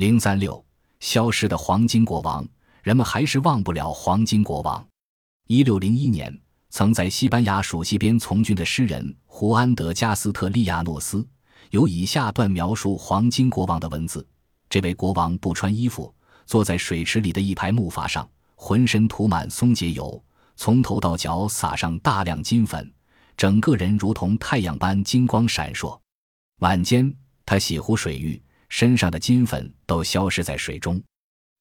零三六，消失的黄金国王，人们还是忘不了黄金国王。一六零一年，曾在西班牙属西边从军的诗人胡安·德加斯特利亚诺斯有以下段描述黄金国王的文字：这位国王不穿衣服，坐在水池里的一排木筏上，浑身涂满松节油，从头到脚撒上大量金粉，整个人如同太阳般金光闪烁。晚间，他洗湖水浴。身上的金粉都消失在水中。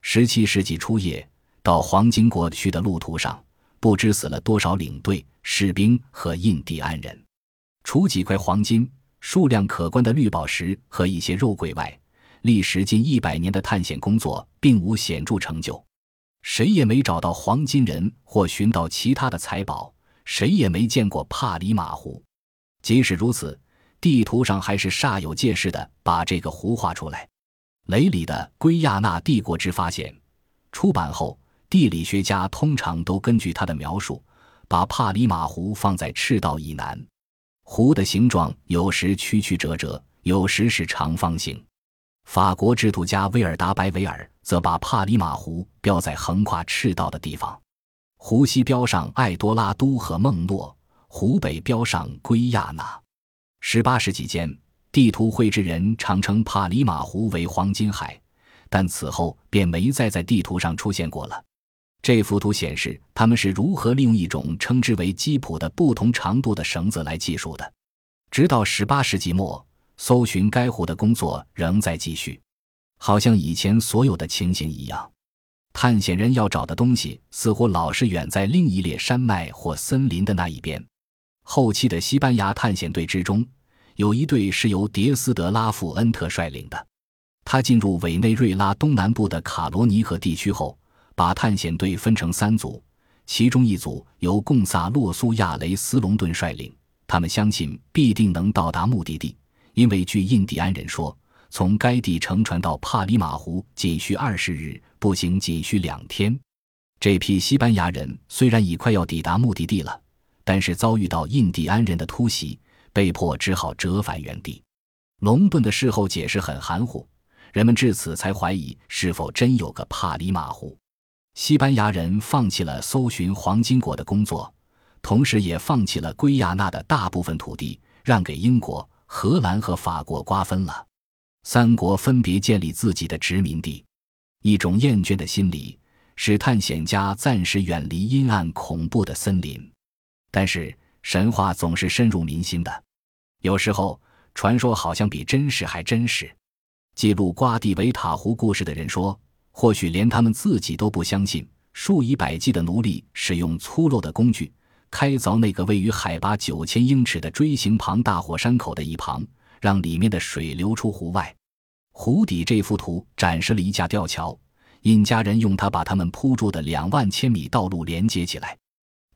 十七世纪初叶，到黄金国去的路途上，不知死了多少领队、士兵和印第安人。除几块黄金、数量可观的绿宝石和一些肉桂外，历时近一百年的探险工作并无显著成就。谁也没找到黄金人或寻到其他的财宝，谁也没见过帕里马湖。即使如此。地图上还是煞有介事的把这个湖画出来。雷里的《圭亚那帝国之发现》出版后，地理学家通常都根据他的描述，把帕里马湖放在赤道以南。湖的形状有时曲曲折折，有时是长方形。法国制图家威尔达·白维尔则把帕里马湖标在横跨赤道的地方。湖西标上艾多拉都和孟诺，湖北标上圭亚那。十八世纪间，地图绘制人常称帕里马湖为黄金海，但此后便没再在地图上出现过了。这幅图显示他们是如何利用一种称之为基普的不同长度的绳子来计数的。直到十八世纪末，搜寻该湖的工作仍在继续，好像以前所有的情形一样。探险人要找的东西似乎老是远在另一列山脉或森林的那一边。后期的西班牙探险队之中，有一队是由迭斯德拉富恩特率领的。他进入委内瑞拉东南部的卡罗尼河地区后，把探险队分成三组，其中一组由贡萨洛苏亚雷斯隆顿率领。他们相信必定能到达目的地，因为据印第安人说，从该地乘船到帕里马湖仅需二十日，步行仅需两天。这批西班牙人虽然已快要抵达目的地了。但是遭遇到印第安人的突袭，被迫只好折返原地。隆顿的事后解释很含糊，人们至此才怀疑是否真有个帕里马湖。西班牙人放弃了搜寻黄金国的工作，同时也放弃了圭亚那的大部分土地，让给英国、荷兰和法国瓜分了。三国分别建立自己的殖民地。一种厌倦的心理使探险家暂时远离阴暗恐怖的森林。但是神话总是深入民心的，有时候传说好像比真实还真实。记录瓜地维塔湖故事的人说，或许连他们自己都不相信，数以百计的奴隶使用粗陋的工具开凿那个位于海拔九千英尺的锥形旁大火山口的一旁，让里面的水流出湖外。湖底这幅图展示了一架吊桥，印加人用它把他们铺筑的两万千米道路连接起来。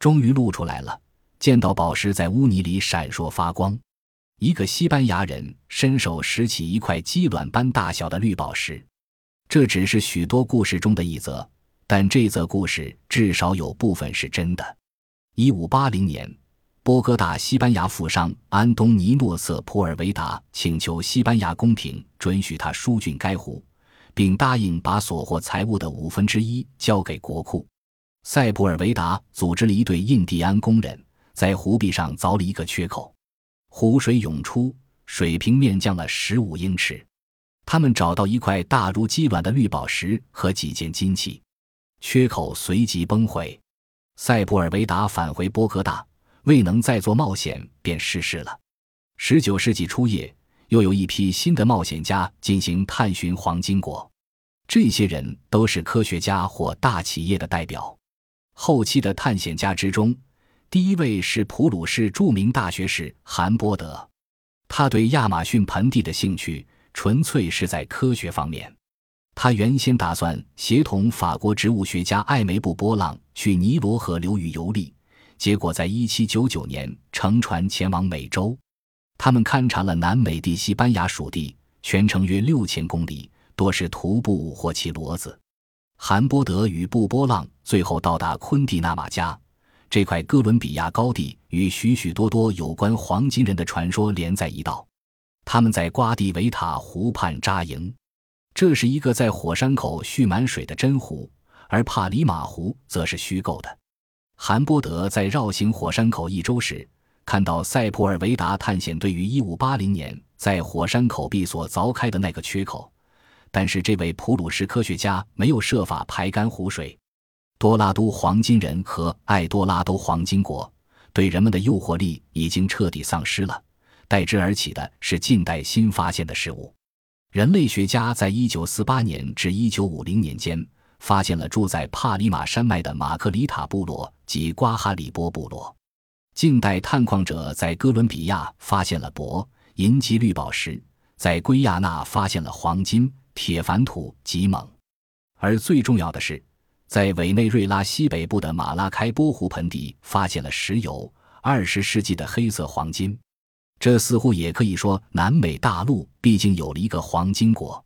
终于露出来了，见到宝石在污泥里闪烁发光。一个西班牙人伸手拾起一块鸡卵般大小的绿宝石。这只是许多故事中的一则，但这则故事至少有部分是真的。一五八零年，波哥大西班牙富商安东尼诺瑟普尔维达请求西班牙宫廷准许他疏浚该湖，并答应把所获财物的五分之一交给国库。塞普尔维达组织了一队印第安工人，在湖壁上凿了一个缺口，湖水涌出，水平面降了十五英尺。他们找到一块大如鸡卵的绿宝石和几件金器，缺口随即崩毁。塞普尔维达返回波哥大，未能再做冒险，便逝世了。十九世纪初叶，又有一批新的冒险家进行探寻黄金国，这些人都是科学家或大企业的代表。后期的探险家之中，第一位是普鲁士著名大学士韩波德。他对亚马逊盆地的兴趣纯粹是在科学方面。他原先打算协同法国植物学家艾梅布波浪去尼罗河流域游历，结果在1799年乘船前往美洲。他们勘察了南美地西班牙属地，全程约六千公里，多是徒步或骑骡子。韩波德与布波浪最后到达昆蒂纳马加这块哥伦比亚高地，与许许多多有关黄金人的传说连在一道。他们在瓜地维塔湖畔扎营。这是一个在火山口蓄满水的真湖，而帕里马湖则是虚构的。韩波德在绕行火山口一周时，看到塞普尔维达探险队于1580年在火山口壁所凿开的那个缺口，但是这位普鲁士科学家没有设法排干湖水。多拉都黄金人和爱多拉都黄金国对人们的诱惑力已经彻底丧失了，代之而起的是近代新发现的事物。人类学家在1948年至1950年间发现了住在帕里马山脉的马克里塔部落及瓜哈里波部落。近代探矿者在哥伦比亚发现了铂、银及绿宝石，在圭亚那发现了黄金、铁矾土极猛，而最重要的是。在委内瑞拉西北部的马拉开波湖盆地发现了石油，二十世纪的黑色黄金。这似乎也可以说，南美大陆毕竟有了一个黄金国。